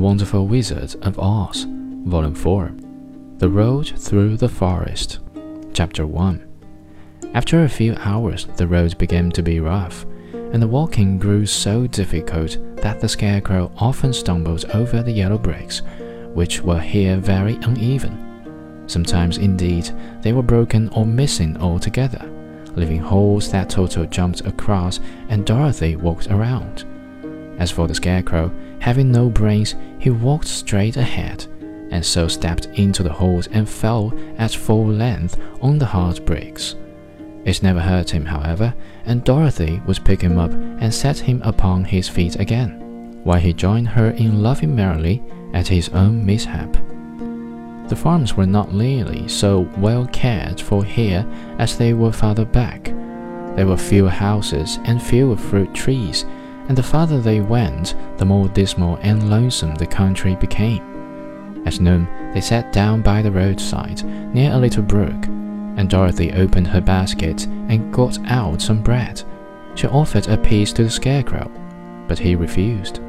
Wonderful Wizard of Oz, Volume 4 The Road Through the Forest, Chapter 1 After a few hours, the road began to be rough, and the walking grew so difficult that the Scarecrow often stumbled over the yellow bricks, which were here very uneven. Sometimes, indeed, they were broken or missing altogether, leaving holes that Toto jumped across and Dorothy walked around. As for the Scarecrow, having no brains, he walked straight ahead, and so stepped into the holes and fell at full length on the hard bricks. It never hurt him, however, and Dorothy would pick him up and set him upon his feet again, while he joined her in laughing merrily at his own mishap. The farms were not nearly so well cared for here as they were farther back. There were fewer houses and fewer fruit trees and the farther they went, the more dismal and lonesome the country became. At noon, they sat down by the roadside, near a little brook, and Dorothy opened her basket and got out some bread. She offered a piece to the Scarecrow, but he refused.